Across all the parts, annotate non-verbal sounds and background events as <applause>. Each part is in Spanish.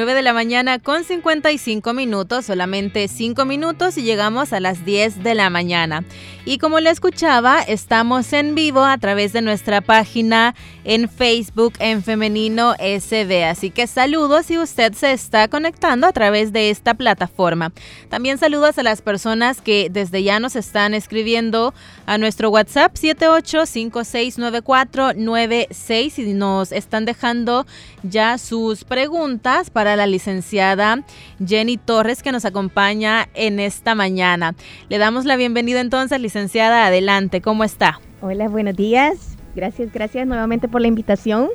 9 de la mañana con 55 minutos, solamente 5 minutos y llegamos a las 10 de la mañana. Y como le escuchaba, estamos en vivo a través de nuestra página en Facebook en Femenino SB. Así que saludos si usted se está conectando a través de esta plataforma. También saludos a las personas que desde ya nos están escribiendo a nuestro WhatsApp 78569496 y nos están dejando ya sus preguntas para la licenciada Jenny Torres que nos acompaña en esta mañana. Le damos la bienvenida entonces, licenciada, adelante, ¿cómo está? Hola, buenos días. Gracias, gracias nuevamente por la invitación.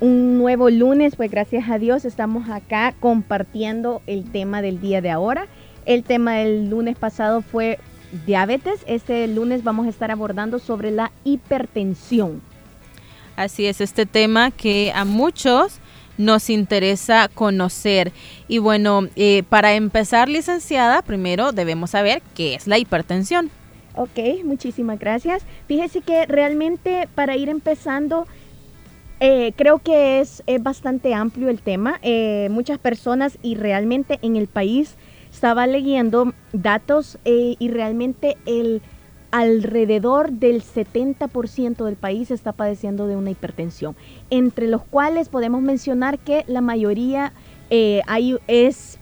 Un nuevo lunes, pues gracias a Dios estamos acá compartiendo el tema del día de ahora. El tema del lunes pasado fue diabetes. Este lunes vamos a estar abordando sobre la hipertensión. Así es, este tema que a muchos nos interesa conocer. Y bueno, eh, para empezar, licenciada, primero debemos saber qué es la hipertensión. Ok, muchísimas gracias. Fíjese que realmente para ir empezando, eh, creo que es, bastante amplio el tema. Eh, muchas personas y realmente en el país estaba leyendo datos y realmente el alrededor del 70% del país está padeciendo de una hipertensión, entre los cuales podemos mencionar que la mayoría eh, es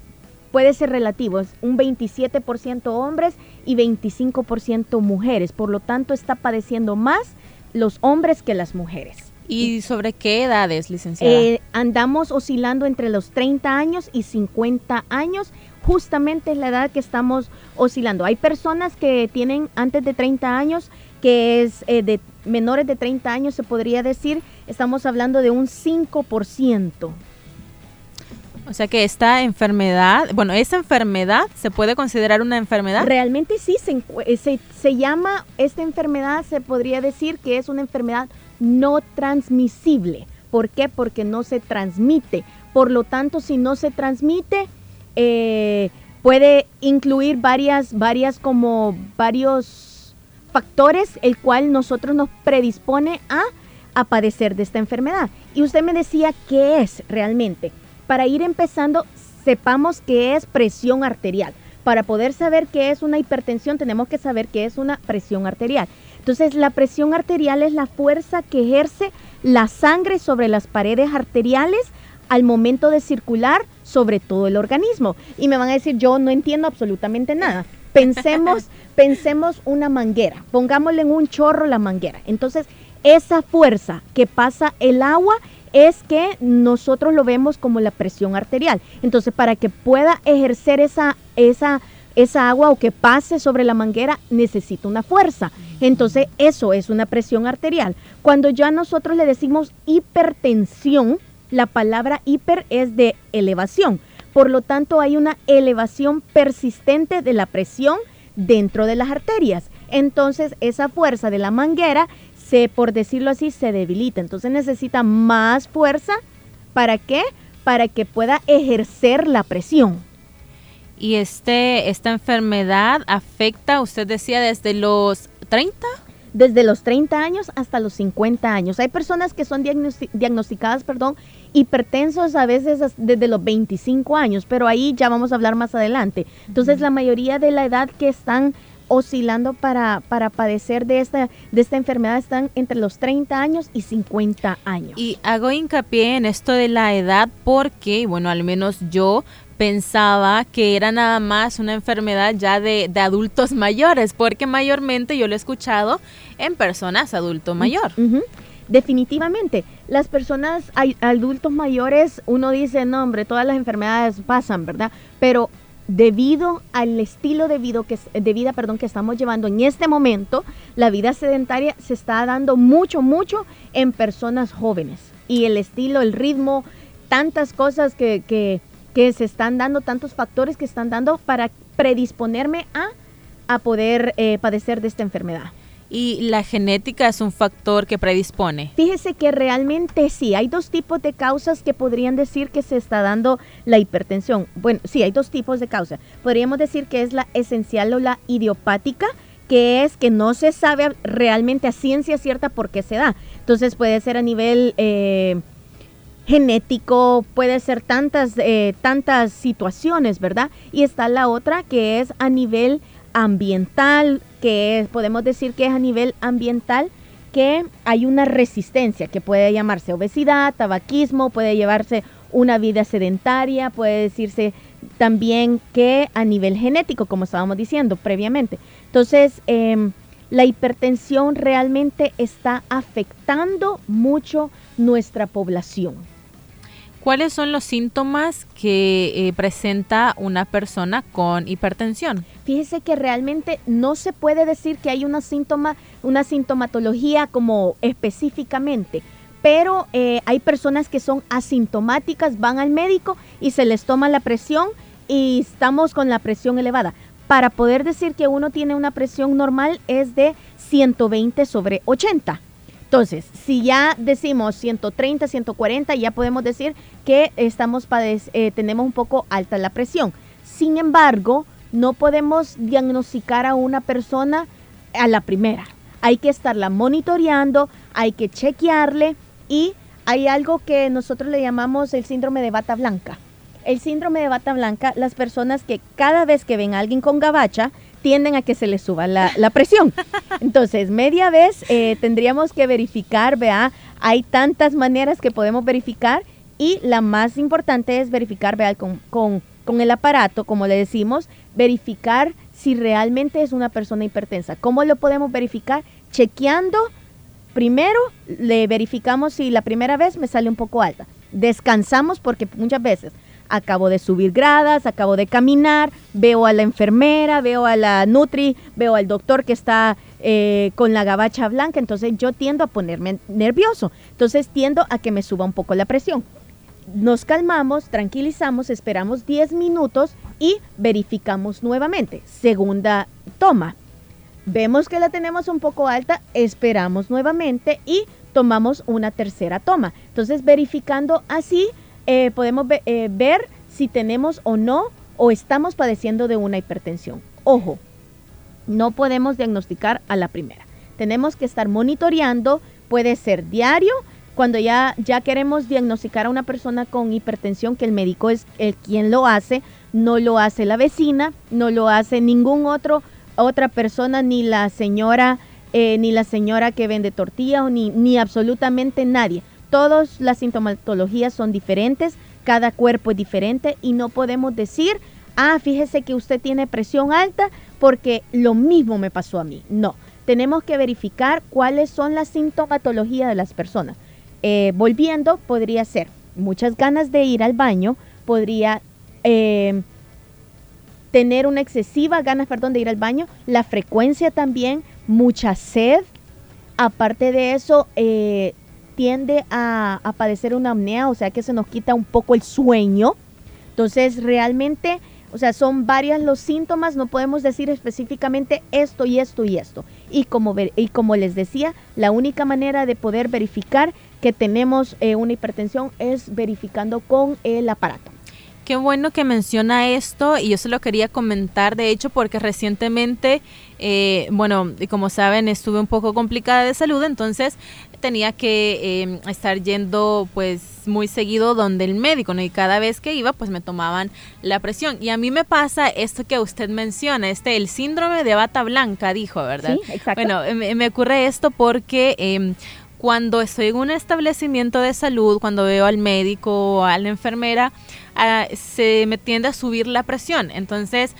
puede ser relativo, es un 27% hombres y 25% mujeres, por lo tanto está padeciendo más los hombres que las mujeres. ¿Y sobre qué edades, licenciada? Eh, andamos oscilando entre los 30 años y 50 años justamente es la edad que estamos oscilando. Hay personas que tienen antes de 30 años, que es eh, de menores de 30 años, se podría decir, estamos hablando de un 5%. O sea que esta enfermedad, bueno, esa enfermedad se puede considerar una enfermedad. Realmente sí, se, eh, se, se llama, esta enfermedad se podría decir que es una enfermedad no transmisible. ¿Por qué? Porque no se transmite. Por lo tanto, si no se transmite, eh, puede incluir varias, varias como varios factores, el cual nosotros nos predispone a, a padecer de esta enfermedad. Y usted me decía qué es realmente. Para ir empezando, sepamos qué es presión arterial. Para poder saber qué es una hipertensión, tenemos que saber qué es una presión arterial. Entonces, la presión arterial es la fuerza que ejerce la sangre sobre las paredes arteriales al momento de circular sobre todo el organismo. Y me van a decir, yo no entiendo absolutamente nada. Pensemos, <laughs> pensemos una manguera, pongámosle en un chorro la manguera. Entonces, esa fuerza que pasa el agua es que nosotros lo vemos como la presión arterial. Entonces, para que pueda ejercer esa, esa, esa agua o que pase sobre la manguera, necesita una fuerza. Entonces, eso es una presión arterial. Cuando ya nosotros le decimos hipertensión, la palabra hiper es de elevación. Por lo tanto, hay una elevación persistente de la presión dentro de las arterias. Entonces, esa fuerza de la manguera se, por decirlo así, se debilita. Entonces necesita más fuerza. ¿Para qué? Para que pueda ejercer la presión. ¿Y este, esta enfermedad afecta, usted decía, desde los 30? Desde los 30 años hasta los 50 años. Hay personas que son diagnosticadas, perdón, hipertensos a veces desde los 25 años, pero ahí ya vamos a hablar más adelante. Entonces, la mayoría de la edad que están oscilando para, para padecer de esta, de esta enfermedad están entre los 30 años y 50 años. Y hago hincapié en esto de la edad porque, bueno, al menos yo pensaba que era nada más una enfermedad ya de, adultos <laughs> mayores, porque mayormente yo lo he escuchado en personas adulto mayor. Definitivamente, las personas adultos mayores, uno dice, no, hombre, todas las enfermedades pasan, ¿verdad? Pero debido al estilo de vida, que, de vida perdón, que estamos llevando en este momento, la vida sedentaria se está dando mucho, mucho en personas jóvenes. Y el estilo, el ritmo, tantas cosas que, que que se están dando, tantos factores que están dando para predisponerme a a poder eh, padecer de esta enfermedad. ¿Y la genética es un factor que predispone? Fíjese que realmente sí, hay dos tipos de causas que podrían decir que se está dando la hipertensión. Bueno, sí, hay dos tipos de causas. Podríamos decir que es la esencial o la idiopática, que es que no se sabe realmente a ciencia cierta por qué se da. Entonces puede ser a nivel eh, genético, puede ser tantas, eh, tantas situaciones, ¿verdad? Y está la otra que es a nivel ambiental, que podemos decir que es a nivel ambiental, que hay una resistencia que puede llamarse obesidad, tabaquismo, puede llevarse una vida sedentaria, puede decirse también que a nivel genético, como estábamos diciendo previamente. Entonces, em, la hipertensión realmente está afectando mucho nuestra población. ¿Cuáles son los síntomas que eh, presenta una persona con hipertensión? Fíjese que realmente no se puede decir que hay una síntoma, una sintomatología como específicamente, pero eh, hay personas que son asintomáticas, van al médico y se les toma la presión y estamos con la presión elevada. Para poder decir que uno tiene una presión normal es de 120 sobre 80 entonces, si ya decimos 130, 140, ya podemos decir que estamos eh, tenemos un poco alta la presión. Sin embargo, no podemos diagnosticar a una persona a la primera. Hay que estarla monitoreando, hay que chequearle y hay algo que nosotros le llamamos el síndrome de bata blanca. El síndrome de bata blanca, las personas que cada vez que ven a alguien con gabacha, tienden a que se les suba la, presión. Entonces, media vez eh, tendríamos que verificar, vea, hay tantas maneras que podemos verificar y la más importante es verificar, vea, con, con, con el aparato, como le decimos, verificar si realmente es una persona hipertensa. ¿Cómo lo podemos verificar? Chequeando, primero le verificamos si la primera vez me sale un poco alta. Descansamos porque muchas veces acabo de subir gradas, acabo de caminar, veo a la enfermera, veo a la nutri, veo al doctor que está eh, con la gabacha blanca, entonces yo tiendo a ponerme nervioso, entonces tiendo a que me suba un poco la presión. Nos calmamos, tranquilizamos, esperamos 10 minutos y verificamos nuevamente. Segunda toma. Vemos que la tenemos un poco alta, esperamos nuevamente y tomamos una tercera toma. Entonces verificando así eh, podemos eh, ver si tenemos o no o estamos padeciendo de una hipertensión. Ojo, no podemos diagnosticar a la primera. Tenemos que estar monitoreando, puede ser diario, cuando ya, ya queremos diagnosticar a una persona con hipertensión, que el médico es el quien lo hace, no lo hace la vecina, no lo hace ningún otro otra persona, ni la señora, eh, ni la señora que vende tortilla, ni, ni absolutamente nadie. Todas las sintomatologías son diferentes, cada cuerpo es diferente y no podemos decir, ah, fíjese que usted tiene presión alta porque lo mismo me pasó a mí. No, tenemos que verificar cuáles son las sintomatologías de las personas. Eh, volviendo, podría ser muchas ganas de ir al baño, podría eh, tener una excesiva ganas, perdón, de ir al baño, la frecuencia también, mucha sed. Aparte de eso, eh, tiende a, padecer una apnea, o sea que se nos quita un poco el sueño. Entonces, realmente, o sea, son varios los síntomas, no podemos decir específicamente esto y esto y esto. Y como, y como les decía, la única manera de poder verificar que tenemos eh, una hipertensión es verificando con el aparato. Qué bueno que menciona esto y yo se lo quería comentar, de hecho, porque recientemente, eh, bueno, como saben, estuve un poco complicada de salud, entonces tenía que em, estar yendo pues muy seguido donde el médico, ¿no? Y cada vez que iba pues me tomaban la presión. Y a mí me pasa esto que usted menciona, este, el síndrome de bata blanca, dijo, ¿verdad? Sí, exacto. Bueno, me, ocurre esto porque... Eh, cuando estoy en un establecimiento de salud, cuando veo al médico o a la enfermera, se me tiende a subir la presión. Entonces,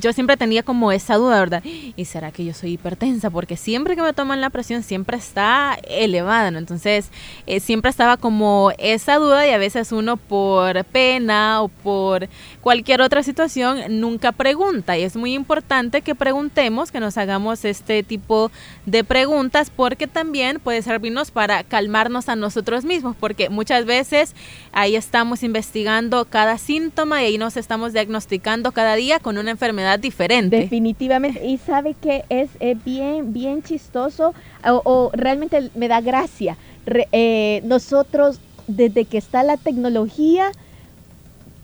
yo siempre tenía como esa duda, ¿verdad? ¿Y será que yo soy hipertensa? Porque siempre que me toman la presión siempre está elevada, ¿no? Entonces, eh, siempre estaba como esa duda y a veces uno por pena o por cualquier otra situación nunca pregunta. Y es muy importante que preguntemos, que nos hagamos este tipo de preguntas porque también puede servirnos para calmarnos a nosotros mismos, porque muchas veces ahí estamos investigando cada síntoma y ahí nos estamos diagnosticando cada día con una enfermedad diferente. Definitivamente. Y sabe que es bien, bien chistoso o, realmente me da gracia. Eh, nosotros, desde que está la tecnología,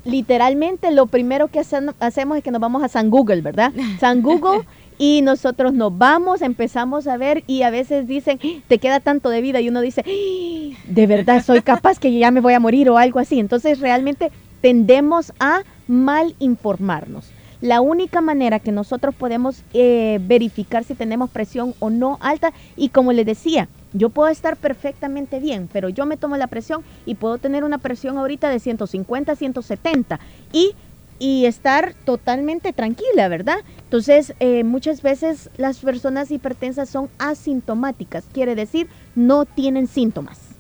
literalmente lo primero que hacemos es que nos vamos a San Google, ¿verdad? <laughs> San Google y nosotros nos vamos, empezamos a ver y a veces dicen, te queda tanto de vida y uno dice, de verdad soy capaz que ya me voy a morir o algo así. Entonces realmente tendemos a mal informarnos. La única manera que nosotros podemos eh, verificar si tenemos presión o no alta, y como les decía, yo puedo estar perfectamente bien, pero yo me tomo la presión y puedo tener una presión ahorita de 150, 170 y, y estar totalmente tranquila, ¿verdad? Entonces, eh, muchas veces las personas hipertensas son asintomáticas, quiere decir, no tienen síntomas.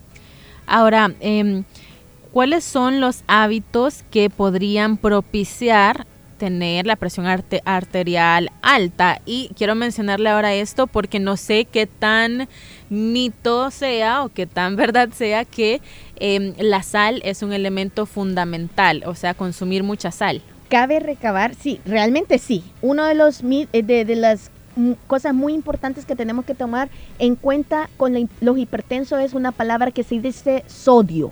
Ahora, em, ¿cuáles son los hábitos que podrían propiciar tener la presión arterial alta. Y quiero mencionarle ahora esto porque no sé qué tan mito sea o qué tan <laughs> verdad sea que em, la sal es un elemento fundamental, o sea, consumir mucha sal. Cabe recabar, sí, realmente sí. Uno de los eh, de, de las cosas muy importantes que tenemos que tomar en cuenta con los hipertensos es una palabra que se dice sodio.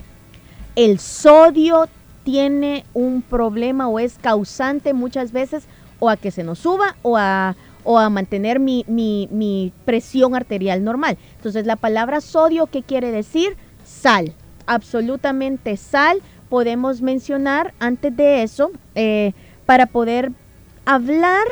El sodio tiene un problema o es causante muchas veces o a que se nos suba o a, o a mantener mi, mi, presión arterial normal. Entonces la palabra sodio, ¿qué quiere decir? Sal, absolutamente sal. Podemos mencionar antes de eso, eh, para poder hablar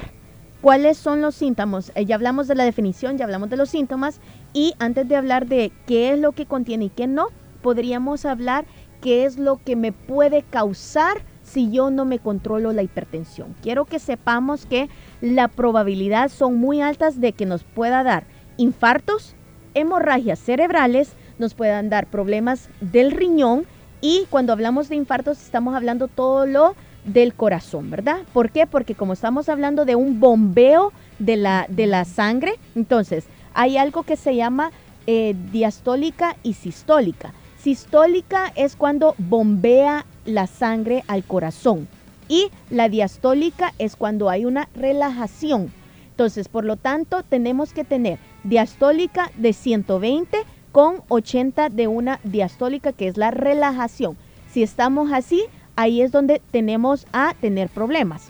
cuáles son los síntomas. Eh, ya hablamos de la definición, ya hablamos de los síntomas y antes de hablar de qué es lo que contiene y qué no, podríamos hablar qué es lo que me puede causar si yo no me controlo la hipertensión. Quiero que sepamos que la probabilidad son muy altas de que nos pueda dar infartos, hemorragias cerebrales, nos puedan dar problemas del riñón y cuando hablamos de infartos estamos hablando todo lo del corazón, ¿verdad? ¿Por qué? Porque como estamos hablando de un bombeo de la, de la sangre, entonces hay algo que se llama eh, diastólica y sistólica. Sistólica es cuando bombea la sangre al corazón y la diastólica es cuando hay una relajación. Entonces, por lo tanto, tenemos que tener diastólica de 120 con 80 de una diastólica que es la relajación. Si estamos así, ahí es donde tenemos a tener problemas.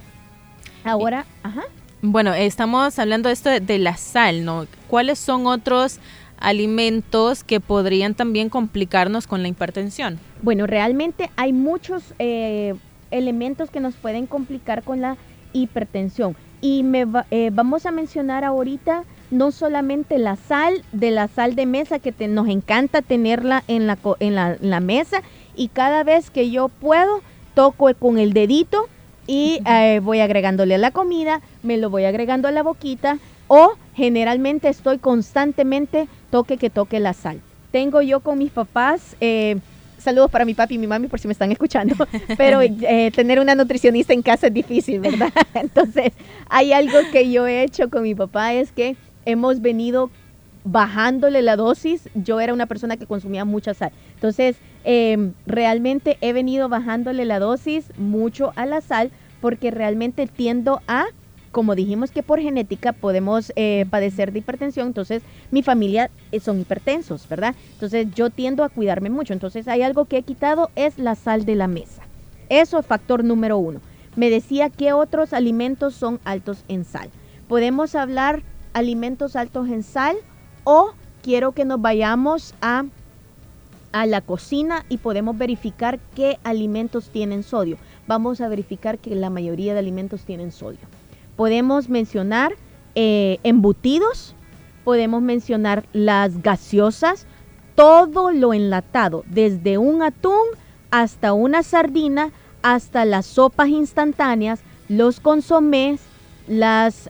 Ahora, ajá. Bueno, estamos hablando de esto de la sal, ¿no? ¿Cuáles son otros alimentos que podrían también complicarnos con la hipertensión? Bueno, realmente hay muchos eh, elementos que nos pueden complicar con la hipertensión. Y me eh, vamos a mencionar ahorita no solamente la sal, de la sal de mesa, que nos encanta tenerla en la, en, la, mesa, y cada vez que yo puedo, toco con el dedito y eh, voy agregándole a la comida, me lo voy agregando a la boquita, o generalmente estoy constantemente toque que toque la sal. Tengo yo con mis papás, eh, saludos para mi papi y mi mami por si me están escuchando, <laughs> pero eh, tener una nutricionista en casa es difícil, ¿verdad? <laughs> Entonces, hay algo que yo he hecho con mi papá, es que hemos venido bajándole la dosis. Yo era una persona que consumía mucha sal. Entonces, em, realmente he venido bajándole la dosis mucho a la sal porque realmente tiendo a como dijimos que por genética podemos eh, padecer de hipertensión, entonces mi familia eh, son hipertensos, ¿verdad? Entonces yo tiendo a cuidarme mucho. Entonces hay algo que he quitado, es la sal de la mesa. Eso es factor número uno. Me decía qué otros alimentos son altos en sal. Podemos hablar alimentos altos en sal o quiero que nos vayamos a, a la cocina y podemos verificar qué alimentos tienen sodio. Vamos a verificar que la mayoría de alimentos tienen sodio podemos mencionar eh, embutidos, podemos mencionar las gaseosas, todo lo enlatado, desde un atún hasta una sardina, hasta las sopas instantáneas, los consomés, las,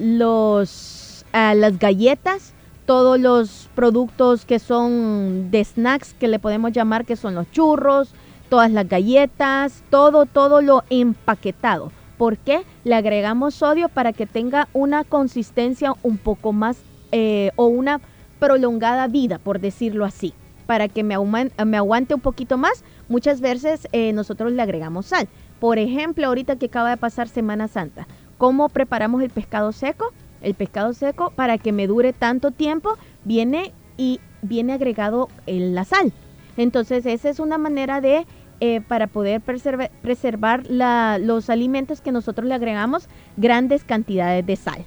los, ah, las galletas, todos los productos que son de snacks que le podemos llamar que son los churros, todas las galletas, todo, todo lo empaquetado. ¿Por qué? Le agregamos sodio para que tenga una consistencia un poco más eh, o una prolongada vida, por decirlo así. para que me, me aguante un poquito más, muchas veces eh, nosotros le agregamos sal. Por ejemplo, ahorita que acaba de pasar Semana Santa, ¿cómo preparamos el pescado seco? El pescado seco, para que me dure tanto tiempo, viene y viene agregado en la sal. Entonces, esa es una manera de, eh, para poder preservar los alimentos que nosotros le agregamos grandes cantidades de sal.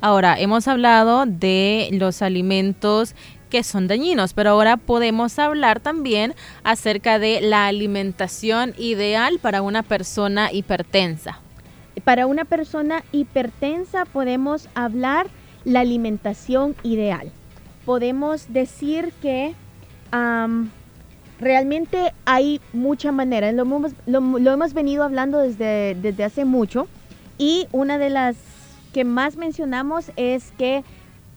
Ahora, hemos hablado de los alimentos que son dañinos, pero ahora podemos hablar también acerca de la alimentación ideal para una persona hipertensa. Para una persona hipertensa podemos hablar la alimentación ideal. Podemos decir que realmente hay mucha manera. Lo hemos, lo hemos venido hablando desde, desde hace mucho y una de las que más mencionamos es que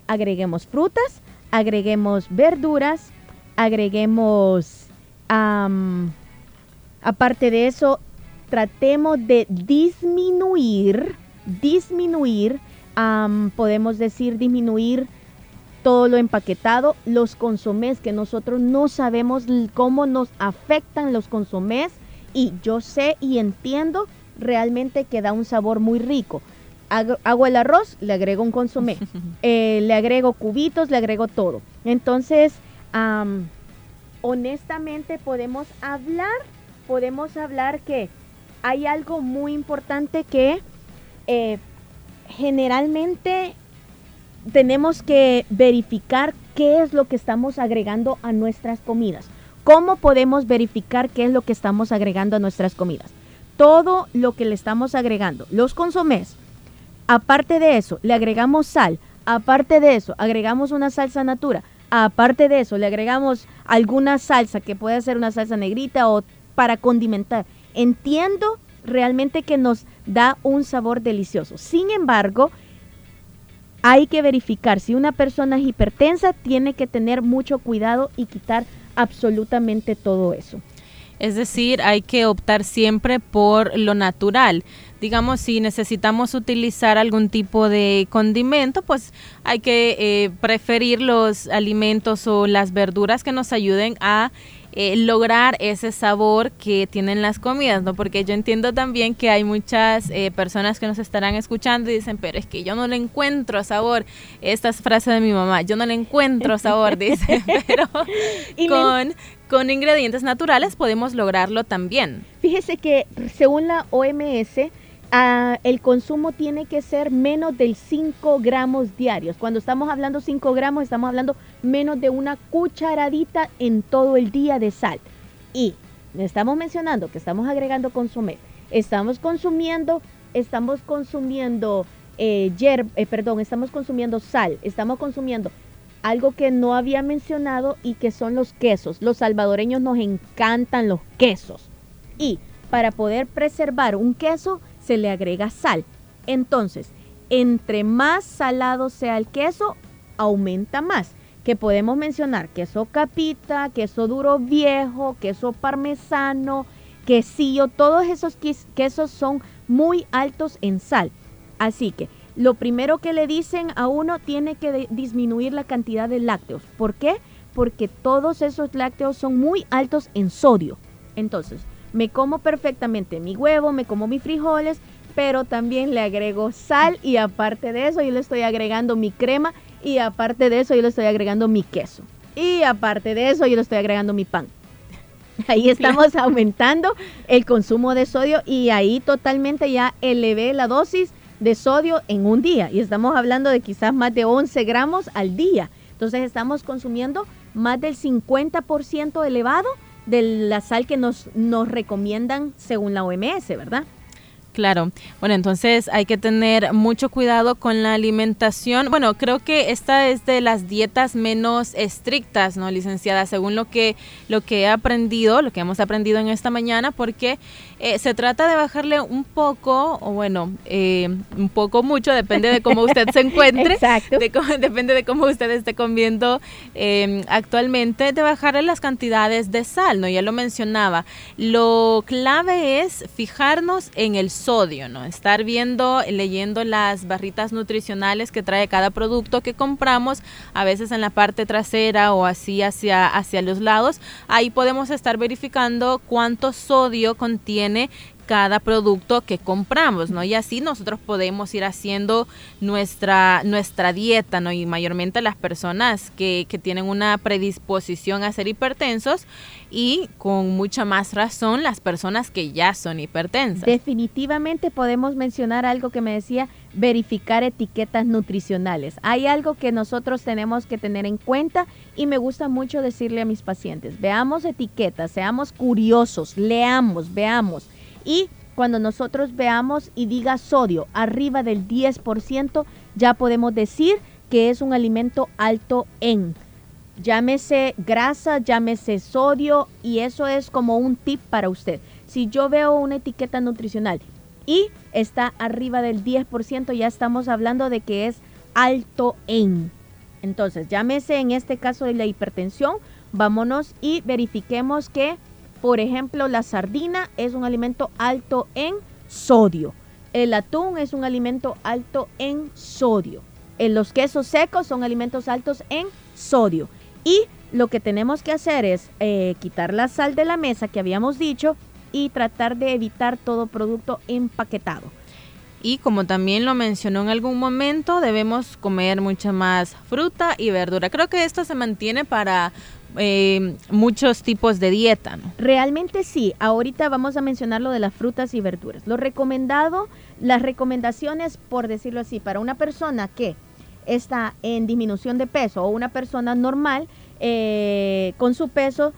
agreguemos frutas, agreguemos verduras, agreguemos, aparte de eso, tratemos de disminuir, disminuir, podemos decir disminuir todo lo empaquetado, los consomés que nosotros no sabemos cómo nos afectan los consomés y yo sé y entiendo realmente que da un sabor muy rico hago, el arroz, le agrego un consomé, <laughs> eh, le agrego cubitos, le agrego todo. Entonces, honestamente podemos hablar, podemos hablar que hay algo muy importante que eh, generalmente tenemos que verificar qué es lo que estamos agregando a nuestras comidas. ¿Cómo podemos verificar qué es lo que estamos agregando a nuestras comidas? Todo lo que le estamos agregando, los consomés, Aparte de eso, le agregamos sal. Aparte de eso, agregamos una salsa natura. Aparte de eso, le agregamos alguna salsa que puede ser una salsa negrita o para condimentar. Entiendo realmente que nos da un sabor delicioso. Sin embargo, hay que verificar si una persona es hipertensa, tiene que tener mucho cuidado y quitar absolutamente todo eso. Es decir, hay que optar siempre por lo natural digamos, si necesitamos utilizar algún tipo de condimento, pues hay que eh, preferir los alimentos o las verduras que nos ayuden a eh, lograr ese sabor que tienen las comidas, ¿no? Porque yo entiendo también que hay muchas eh, personas que nos estarán escuchando y dicen, pero es que yo no le encuentro sabor. Esta es frase de mi mamá, yo no le encuentro sabor, <laughs> dice, pero con, con ingredientes naturales podemos lograrlo también. Fíjese que según la OMS, El consumo tiene que ser menos del 5 gramos diarios. Cuando estamos hablando 5 gramos, estamos hablando menos de una cucharadita en todo el día de sal. Y estamos mencionando que estamos agregando consomé. Estamos consumiendo, estamos consumiendo eh, eh, perdón, estamos consumiendo sal, estamos consumiendo algo que no había mencionado y que son los quesos. Los salvadoreños nos encantan los quesos. Y para poder preservar un queso se le agrega sal. Entonces, entre más salado sea el queso, aumenta más. Que podemos mencionar queso capita, queso duro viejo, queso parmesano, quesillo, todos esos quesos son muy altos en sal. Así que lo primero que le dicen a uno tiene que disminuir la cantidad de lácteos. ¿Por qué? Porque todos esos lácteos son muy altos en sodio. Entonces, me como perfectamente mi huevo, me como mis frijoles, pero también le agrego sal y aparte de eso yo le estoy agregando mi crema y aparte de eso yo le estoy agregando mi queso. Y aparte de eso yo le estoy agregando mi pan. <laughs> Ahí estamos aumentando el consumo de sodio y ahí totalmente ya elevé la dosis de sodio en un día. Y estamos hablando de quizás más de 11 gramos al día. Entonces estamos consumiendo más del 50% elevado de la sal que nos, nos recomiendan según la OMS, ¿verdad? Claro, bueno, entonces hay que tener mucho cuidado con la alimentación. Bueno, creo que esta es de las dietas menos estrictas, ¿no, licenciada? Según lo que, lo que he aprendido, lo que hemos aprendido en esta mañana, porque eh, se trata de bajarle un poco, o bueno, eh, un poco mucho, depende de cómo usted se <laughs> encuentre. Exacto. depende de cómo usted esté comiendo em, actualmente, de bajarle las cantidades de sal, ¿no? Ya lo mencionaba. Lo clave es fijarnos en el sodio, ¿no? Estar viendo, leyendo las barritas nutricionales que trae cada producto que compramos, a veces en la parte trasera o así hacia, hacia los lados, ahí podemos estar verificando cuánto sodio contiene cada producto que compramos, ¿no? Y así nosotros podemos ir haciendo nuestra, nuestra dieta, ¿no? Y mayormente las personas que, que tienen una predisposición a ser hipertensos y con mucha más razón las personas que ya son hipertensas. Definitivamente podemos mencionar algo que me decía, verificar etiquetas nutricionales. Hay algo que nosotros tenemos que tener en cuenta y me gusta mucho decirle a mis pacientes, veamos etiquetas, seamos curiosos, leamos, veamos y cuando nosotros veamos y diga sodio arriba del 10%, ya podemos decir que es un alimento alto en. Llámese grasa, llámese sodio y eso es como un tip para usted. Si yo veo una etiqueta nutricional y está arriba del 10%, ya estamos hablando de que es alto en. Entonces, llámese en este caso de la hipertensión, vámonos y verifiquemos que por ejemplo, la sardina es un alimento alto en sodio. El atún es un alimento alto en sodio. En los quesos secos son alimentos altos en sodio. Y lo que tenemos que hacer es eh, quitar la sal de la mesa que habíamos dicho y tratar de evitar todo producto empaquetado. Y como también lo mencionó en algún momento, debemos comer mucha más fruta y verdura. Creo que esto se mantiene para eh, muchos tipos de dieta. ¿no? Realmente sí. Ahorita vamos a mencionar lo de las frutas y verduras. Lo recomendado, las recomendaciones, por decirlo así, para una persona que está en disminución de peso o una persona normal eh, con su peso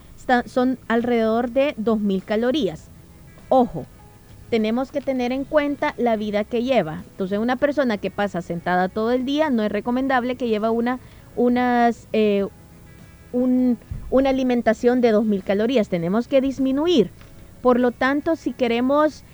son alrededor de 2.000 calorías. Ojo, tenemos que tener en cuenta la vida que lleva. Entonces, una persona que pasa sentada todo el día no es recomendable que lleve una, unas, eh, una alimentación de 2.000 calorías. Tenemos que disminuir. Por lo tanto, si queremos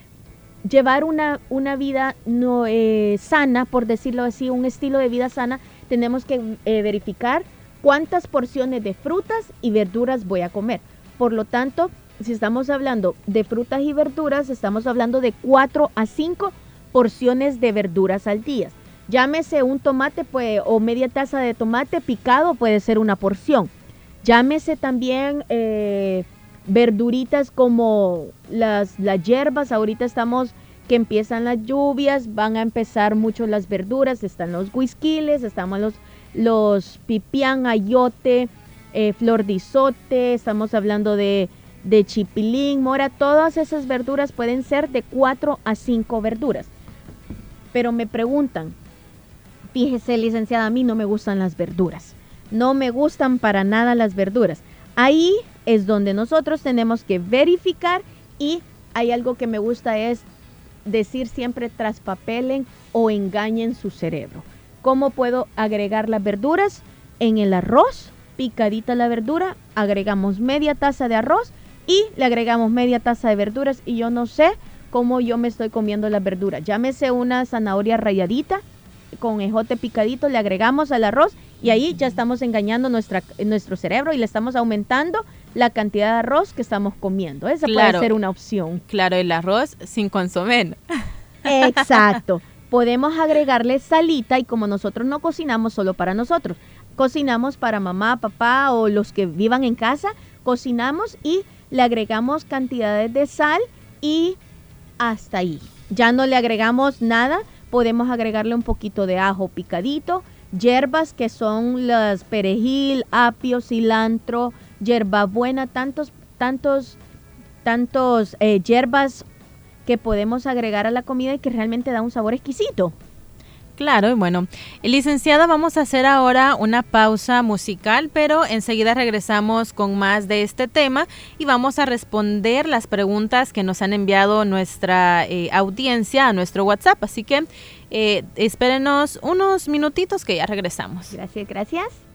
llevar una, una vida no, eh, sana, por decirlo así, un estilo de vida sana, tenemos que eh, verificar cuántas porciones de frutas y verduras voy a comer. Por lo tanto, si estamos hablando de frutas y verduras, estamos hablando de 4 a 5 porciones de verduras al día. Llámese un tomate pues, o media taza de tomate picado, puede ser una porción. Llámese también eh, verduritas como las, las hierbas. Ahorita estamos que empiezan las lluvias, van a empezar mucho las verduras. Están los huisquiles, estamos los, los pipián, ayote, eh, flor estamos hablando de, de chipilín, mora. Todas esas verduras pueden ser de 4 a 5 verduras. Pero me preguntan, fíjese licenciada, a mí no me gustan las verduras no me gustan para nada las verduras. Ahí es donde nosotros tenemos que verificar y hay algo que me gusta es decir siempre traspapelen o engañen su cerebro. ¿Cómo puedo agregar las verduras? En el arroz, picadita la verdura, agregamos media taza de arroz y le agregamos media taza de verduras y yo no sé cómo yo me estoy comiendo la verdura. Llámese una zanahoria rayadita con ejote picadito, le agregamos al arroz y ahí ya estamos engañando nuestra, nuestro cerebro y le estamos aumentando la cantidad de arroz que estamos comiendo. Esa puede ser una opción. Claro, el arroz sin consomé. Exacto. <laughs> Podemos agregarle salita y como nosotros no cocinamos solo para nosotros, cocinamos para mamá, papá o los que vivan en casa, cocinamos y le agregamos cantidades de sal y hasta ahí. Ya no le agregamos nada, podemos agregarle un poquito de ajo picadito, hierbas que son las perejil, apio, cilantro, hierbabuena, tantos, tantos, tantos eh, hierbas que podemos agregar a la comida y que realmente da un sabor exquisito. Claro, y bueno, licenciada, vamos a hacer ahora una pausa musical, pero enseguida regresamos con más de este tema y vamos a responder las preguntas que nos han enviado nuestra eh, audiencia a nuestro WhatsApp. Así que eh, espérenos unos minutitos que ya regresamos. Gracias, gracias.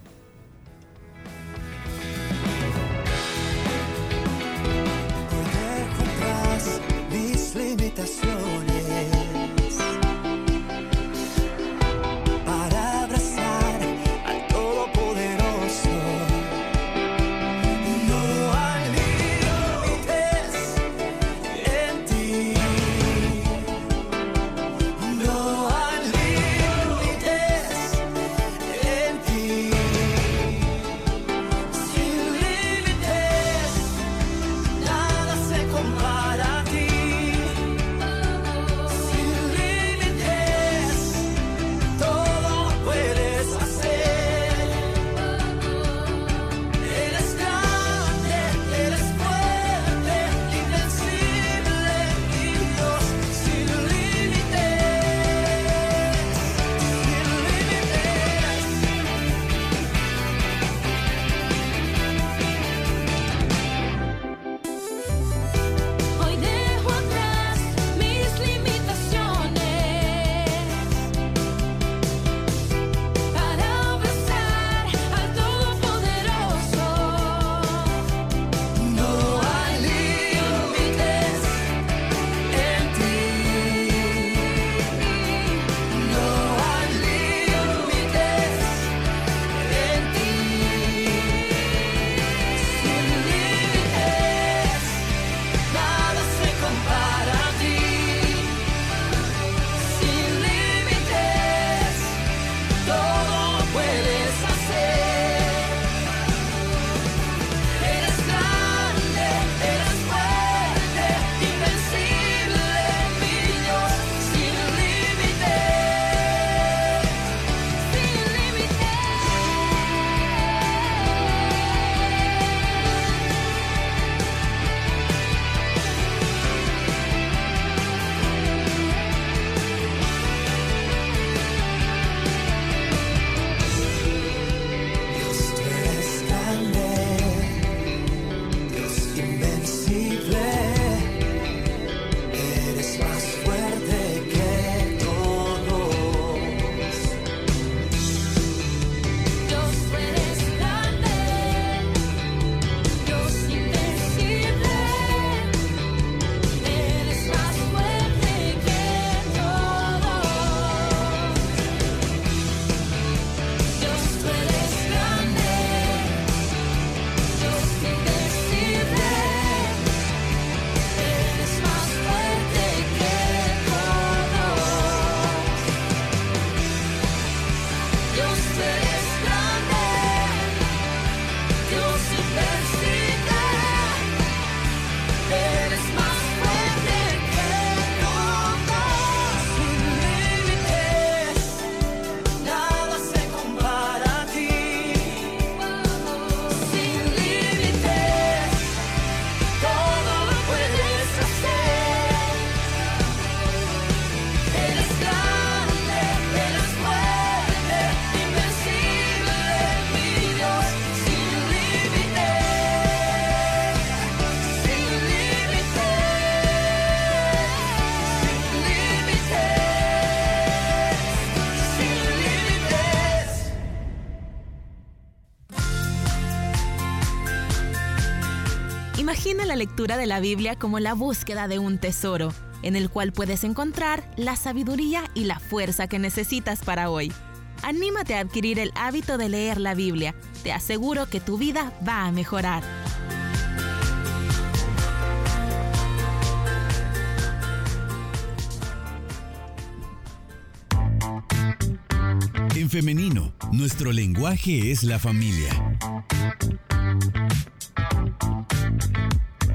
Lectura de la Biblia como la búsqueda de un tesoro, en el cual puedes encontrar la sabiduría y la fuerza que necesitas para hoy. Anímate a adquirir el hábito de leer la Biblia. Te aseguro que tu vida va a mejorar. En femenino, nuestro lenguaje es la familia.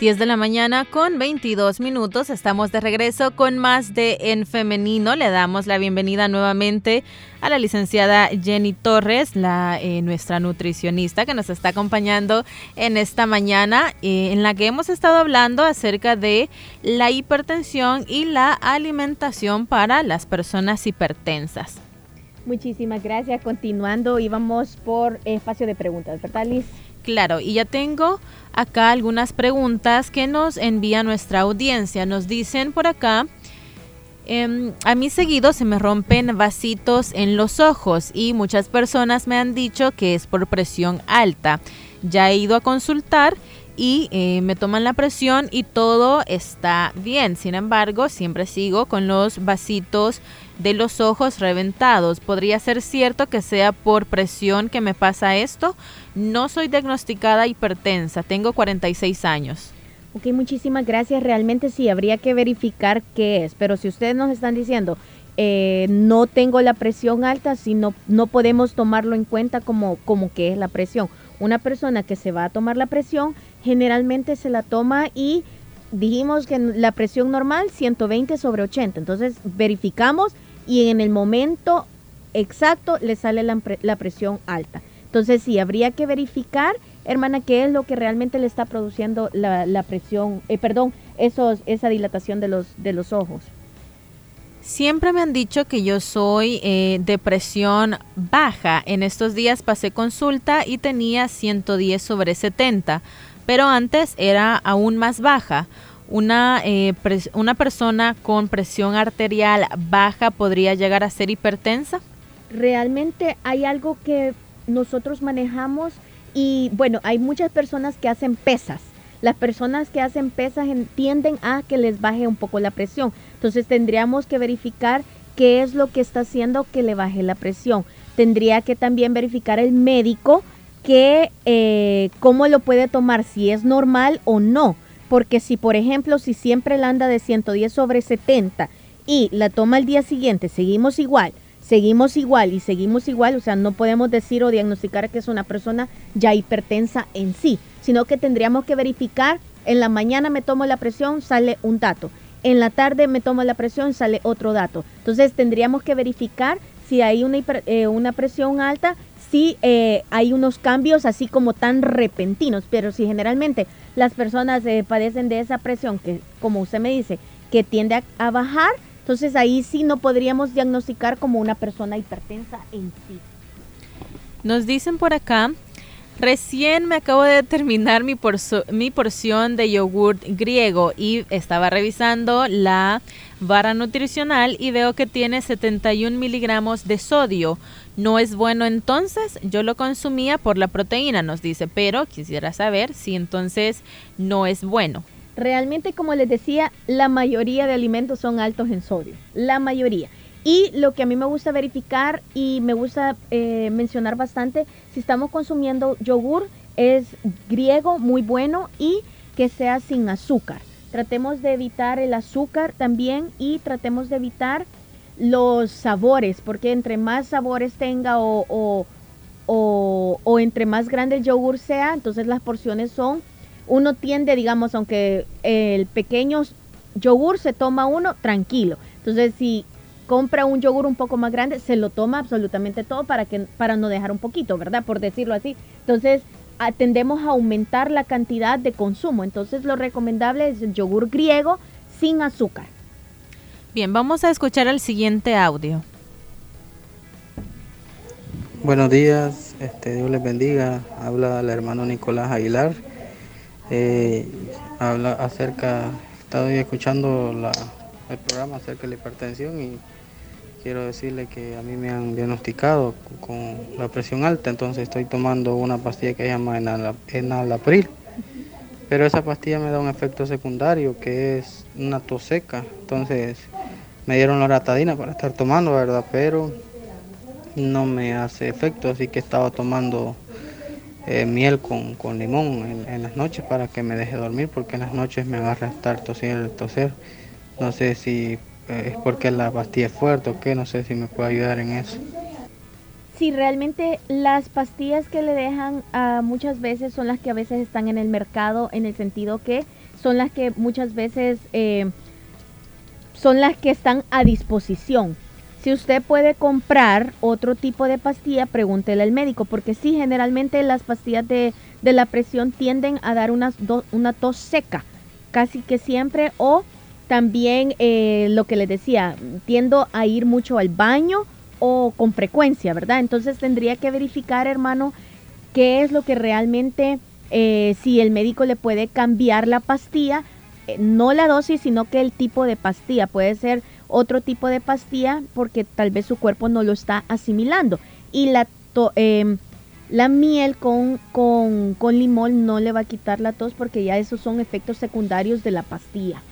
10 de la mañana con 22 minutos. Estamos de regreso con más de En Femenino. Le damos la bienvenida nuevamente a la licenciada Jenny Torres, la, eh, nuestra nutricionista que nos está acompañando en esta mañana, eh, en la que hemos estado hablando acerca de la hipertensión y la alimentación para las personas hipertensas. Muchísimas gracias. Continuando, íbamos por espacio de preguntas, ¿verdad, Liz? Claro, y ya tengo acá algunas preguntas que nos envía nuestra audiencia. Nos dicen por acá, em, a mí seguido se me rompen vasitos en los ojos y muchas personas me han dicho que es por presión alta. Ya he ido a consultar y eh, me toman la presión y todo está bien. Sin embargo, siempre sigo con los vasitos de los ojos reventados. ¿Podría ser cierto que sea por presión que me pasa esto? No soy diagnosticada hipertensa, tengo 46 años. Ok, muchísimas gracias. Realmente sí, habría que verificar qué es, pero si ustedes nos están diciendo, eh, no tengo la presión alta, si no, no podemos tomarlo en cuenta como, como que es la presión. Una persona que se va a tomar la presión, generalmente se la toma y dijimos que la presión normal 120 sobre 80. Entonces verificamos y en el momento exacto le sale la, presión alta. Entonces sí, habría que verificar, hermana, qué es lo que realmente le está produciendo la, presión, eh, perdón, esa dilatación de los, de los ojos. Siempre me han dicho que yo soy eh, de presión baja. En estos días pasé consulta y tenía 110 sobre 70, pero antes era aún más baja una, eh, una persona con presión arterial baja podría llegar a ser hipertensa? Realmente hay algo que nosotros manejamos y bueno, hay muchas personas que hacen pesas. Las personas que hacen pesas tienden a que les baje un poco la presión. Entonces tendríamos que verificar qué es lo que está haciendo que le baje la presión. Tendría que también verificar el médico que eh, cómo lo puede tomar, si es normal o no porque si, por ejemplo, si siempre la anda de 110 sobre 70 y la toma el día siguiente, seguimos igual, seguimos igual y seguimos igual, o sea, no podemos decir o diagnosticar que es una persona ya hipertensa en sí, sino que tendríamos que verificar, en la mañana me tomo la presión, sale un dato, en la tarde me tomo la presión, sale otro dato. Entonces tendríamos que verificar si hay una, eh, una presión alta, si eh, hay unos cambios así como tan repentinos, pero si generalmente las personas eh, padecen de esa presión que, como usted me dice, que tiende a, bajar, entonces ahí sí no podríamos diagnosticar como una persona hipertensa en sí. Nos dicen por acá, recién me acabo de terminar mi, mi porción de yogurt griego y estaba revisando la barra nutricional y veo que tiene 71 miligramos de sodio. No es bueno entonces, yo lo consumía por la proteína, nos dice, pero quisiera saber si entonces no es bueno. Realmente, como les decía, la mayoría de alimentos son altos en sodio, la mayoría. Y lo que a mí me gusta verificar y me gusta eh, mencionar bastante, si estamos consumiendo yogur, es griego, muy bueno, y que sea sin azúcar. Tratemos de evitar el azúcar también y tratemos de evitar los sabores, porque entre más sabores tenga o, o, entre más grande el yogur sea, entonces las porciones son, uno tiende, digamos, aunque el pequeño yogur se toma uno tranquilo. Entonces, si compra un yogur un poco más grande, se lo toma absolutamente todo para, que, para no dejar un poquito, ¿verdad? Por decirlo así. Entonces, tendemos a aumentar la cantidad de consumo. Entonces, lo recomendable es el yogur griego sin azúcar. Bien, vamos a escuchar el siguiente audio. Buenos días, este, Dios les bendiga. Habla el hermano Nicolás Aguilar. Eh, habla acerca, he estado escuchando el programa acerca de la hipertensión y quiero decirle que a mí me han diagnosticado con la presión alta, entonces estoy tomando una pastilla que se llama enalapril. Pero esa pastilla me da un efecto secundario que es una tos seca. Entonces me dieron la ratadina para estar tomando, ¿verdad? Pero no me hace efecto, así que estaba tomando eh, miel con, limón en, las noches para que me deje dormir, porque en las noches me agarra estar tosiendo, toser. No sé si eh, es porque la pastilla es fuerte o qué, no sé si me puede ayudar en eso. Sí, realmente las pastillas que le dejan uh, muchas veces son las que a veces están en el mercado, en el sentido que son las que muchas veces eh, son las que están a disposición. Si usted puede comprar otro tipo de pastilla, pregúntele al médico, porque sí, generalmente las pastillas de, la presión tienden a dar una, una tos seca, casi que siempre, o también eh, lo que les decía, tiendo a ir mucho al baño o con frecuencia, ¿verdad? Entonces tendría que verificar, hermano, qué es lo que realmente, eh, si el médico le puede cambiar la pastilla no la dosis, sino que el tipo de pastilla. Puede ser otro tipo de pastilla porque tal vez su cuerpo no lo está asimilando. Y la, em, la miel con, con, con limón no le va a quitar la tos porque ya esos son efectos secundarios de la pastilla.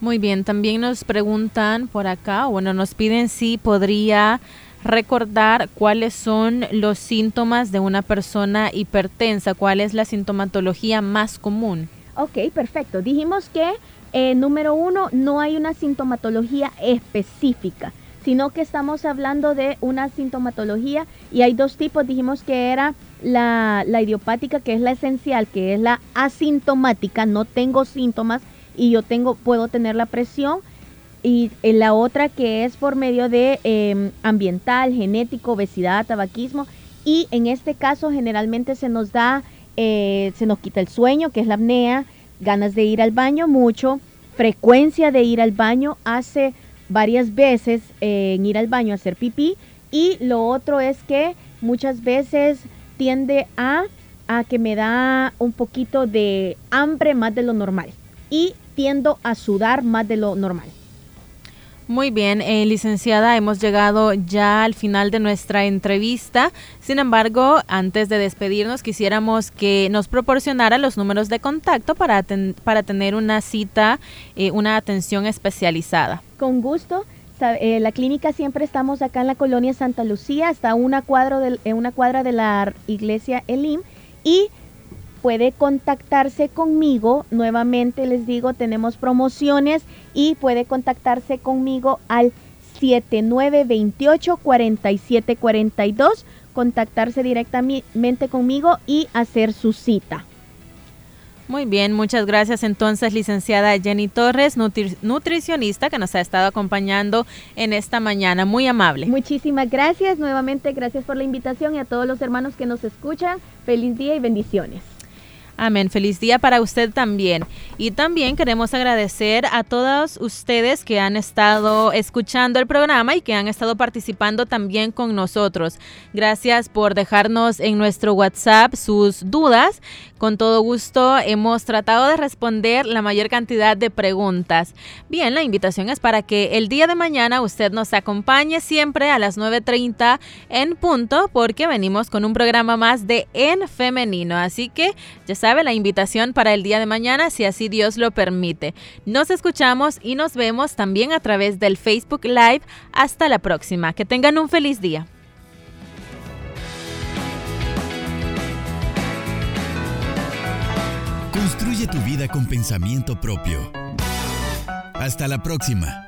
Muy bien, también nos preguntan por acá, bueno, nos piden si podría recordar cuáles son los síntomas de una persona hipertensa, cuál es la sintomatología más común. Ok, perfecto. Dijimos que, eh, número uno, no hay una sintomatología específica, sino que estamos hablando de una sintomatología y hay dos tipos. Dijimos que era la, idiopática, que es la esencial, que es la asintomática, no tengo síntomas y yo tengo, puedo tener la presión. Y eh, la otra que es por medio de em, ambiental, genético, obesidad, tabaquismo. Y en este caso generalmente se nos da eh, se nos quita el sueño, que es la apnea, ganas de ir al baño mucho, frecuencia de ir al baño, hace varias veces eh, en ir al baño a hacer pipí y lo otro es que muchas veces tiende a, a que me da un poquito de hambre más de lo normal y tiendo a sudar más de lo normal. Muy bien, eh, licenciada, hemos llegado ya al final de nuestra entrevista. Sin embargo, antes de despedirnos, quisiéramos que nos proporcionara los números de contacto para, para tener una cita, eh, una atención especializada. Con gusto. Eh, la clínica siempre estamos acá en la colonia Santa Lucía, está una cuadra de, una cuadra de la iglesia Elim y puede contactarse conmigo. Nuevamente les digo, tenemos promociones y puede contactarse conmigo al 7928-4742, contactarse directamente conmigo y hacer su cita. Muy bien, muchas gracias entonces, licenciada Jenny Torres, nutricionista que nos ha estado acompañando en esta mañana. Muy amable. Muchísimas gracias, nuevamente gracias por la invitación y a todos los hermanos que nos escuchan. Feliz día y bendiciones. Amén. Feliz día para usted también. Y también queremos agradecer a todos ustedes que han estado escuchando el programa y que han estado participando también con nosotros. Gracias por dejarnos en nuestro WhatsApp sus dudas. Con todo gusto hemos tratado de responder la mayor cantidad de preguntas. Bien, la invitación es para que el día de mañana usted nos acompañe siempre a las 9.30 en punto porque venimos con un programa más de En Femenino. Así que ya la invitación para el día de mañana si así Dios lo permite. Nos escuchamos y nos vemos también a través del Facebook Live. Hasta la próxima. Que tengan un feliz día. Construye tu vida con pensamiento propio. Hasta la próxima.